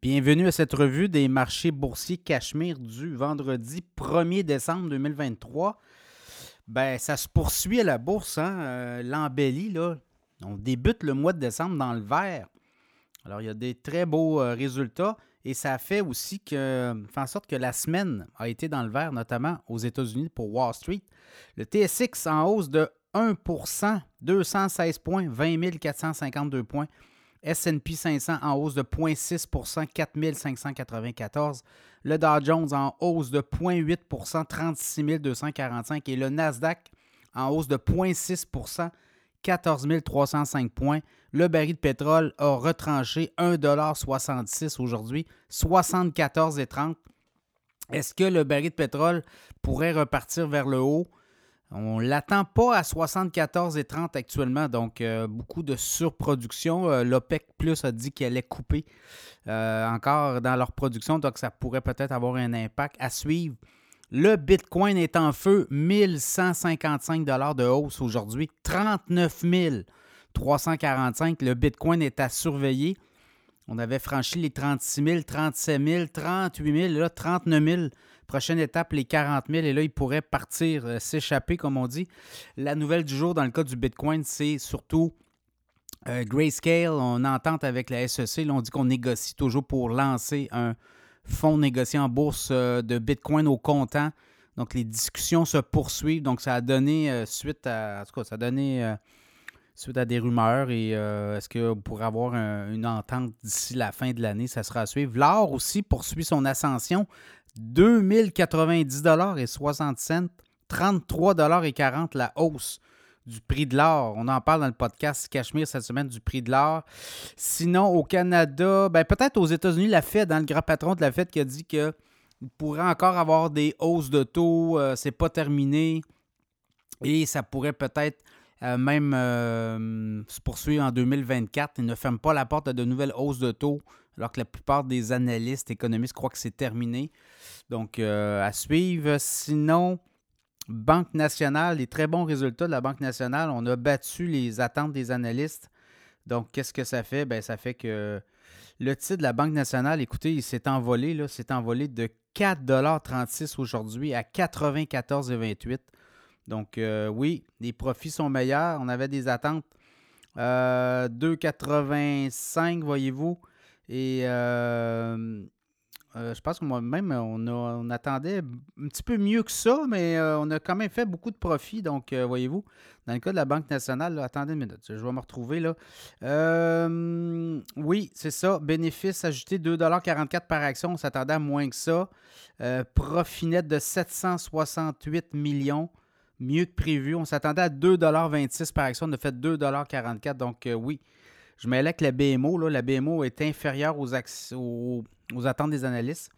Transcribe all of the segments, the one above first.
Bienvenue à cette revue des marchés boursiers Cachemire du vendredi 1er décembre 2023. Ben, ça se poursuit à la bourse, hein? euh, l'embellie. On débute le mois de décembre dans le vert. Alors, il y a des très beaux euh, résultats et ça fait aussi que, fait en sorte que la semaine a été dans le vert, notamment aux États-Unis pour Wall Street. Le TSX en hausse de 1% 216 points, 20 452 points. S&P 500 en hausse de 0,6 4 594. Le Dow Jones en hausse de 0,8 36 245. Et le Nasdaq en hausse de 0,6 14 305 points. Le baril de pétrole a retranché 1,66 aujourd'hui, 74,30. Est-ce que le baril de pétrole pourrait repartir vers le haut? On ne l'attend pas à 74,30 actuellement, donc euh, beaucoup de surproduction. Euh, L'OPEC Plus a dit qu'elle allait couper euh, encore dans leur production, donc ça pourrait peut-être avoir un impact à suivre. Le Bitcoin est en feu, 1155 de hausse aujourd'hui, 39 345. Le Bitcoin est à surveiller. On avait franchi les 36 000, 37 000, 38 000, là, 39 000 Prochaine étape, les 40 000. Et là, il pourrait partir, euh, s'échapper, comme on dit. La nouvelle du jour dans le cas du Bitcoin, c'est surtout euh, Grayscale. On entente avec la SEC. Là, on dit qu'on négocie toujours pour lancer un fonds négocié en bourse euh, de Bitcoin au comptant. Donc, les discussions se poursuivent. Donc, ça a donné suite à. En tout cas, ça suite à des rumeurs et est-ce qu'on pourrait avoir une entente d'ici la fin de l'année? Ça sera à suivre. L'or aussi poursuit son ascension 2090 et 60 cents, 33 et 40 la hausse du prix de l'or. On en parle dans le podcast Cachemire cette semaine du prix de l'or. Sinon, au Canada, ben peut-être aux États-Unis, la Fed, hein, le grand patron de la Fed qui a dit qu'il pourrait encore avoir des hausses de taux, euh, c'est pas terminé. Et ça pourrait peut-être euh, même euh, se poursuivre en 2024. Il ne ferme pas la porte à de nouvelles hausses de taux, alors que la plupart des analystes économistes croient que c'est terminé. Donc, euh, à suivre. Sinon, Banque nationale, les très bons résultats de la Banque nationale, on a battu les attentes des analystes. Donc, qu'est-ce que ça fait? Bien, ça fait que le titre de la Banque nationale, écoutez, il s'est envolé, là, s'est envolé de 4,36 aujourd'hui à 94,28 Donc, euh, oui, les profits sont meilleurs. On avait des attentes euh, 2,85, voyez-vous. Et euh, euh, je pense que moi-même, on, attendait un petit peu mieux que ça, mais on a quand même fait beaucoup de profits. Donc, voyez-vous, dans le cas de la Banque nationale, attendez une minute, je vais me retrouver là. oui, c'est ça. Bénéfice ajouté 2,44 par action. On s'attendait à moins que ça. profit net de 768 millions. Mieux que prévu. On s'attendait à 2,26 par action. On a fait 2,44 Donc, oui. Je mêlais que la BMO. la BMO est inférieure aux, attentes des analystes.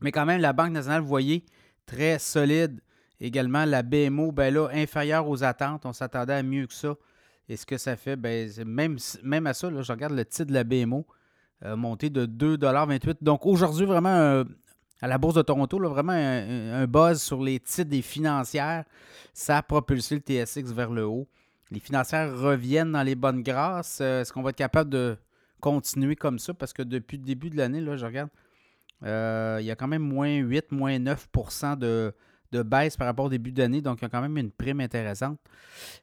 Mais quand même, la Banque nationale, vous voyez, très solide. Également, la BMO, ben là, inférieure aux attentes. On s'attendait à mieux que ça. Et ce que ça fait, ben, même, même à ça, là, je regarde le titre de la BMO, euh, monté de 2,28 Donc aujourd'hui, vraiment, à la Bourse de Toronto, là, vraiment un, buzz sur les titres des financières. Ça a propulsé le TSX vers le haut. Les financières reviennent dans les bonnes grâces. Euh, est-ce qu'on va être capable de continuer comme ça? Parce que depuis le début de l'année, là, je regarde, euh, il y a quand même moins 8, moins 9 de, de baisse par rapport au début d'année. Donc, il y a quand même une prime intéressante.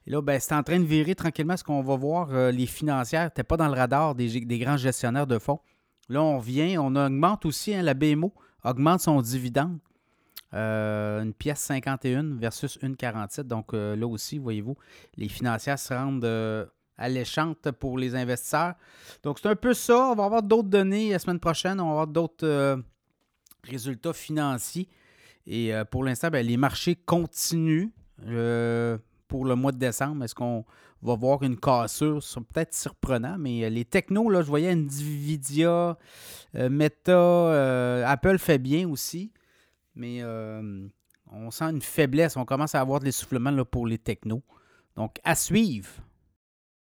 Et là, ben, c'est en train de virer tranquillement ce qu'on va voir. Euh, les financières n'étaient pas dans le radar des, grands gestionnaires de fonds. Là, on vient, on augmente aussi, hein, la BMO augmente son dividende. Euh, une pièce 51 versus une 47. Donc là aussi, voyez-vous, les financières se rendent alléchante pour les investisseurs. Donc, c'est un peu ça. On va avoir d'autres données la semaine prochaine. On va avoir d'autres euh, résultats financiers. Et euh, pour l'instant, ben, les marchés continuent euh, pour le mois de décembre. Est-ce qu'on va voir une cassure? C'est peut-être surprenant, mais les technos, là, je voyais Nvidia, Meta, Apple fait bien aussi. Mais on sent une faiblesse. On commence à avoir de l'essoufflement pour les technos. Donc, à suivre.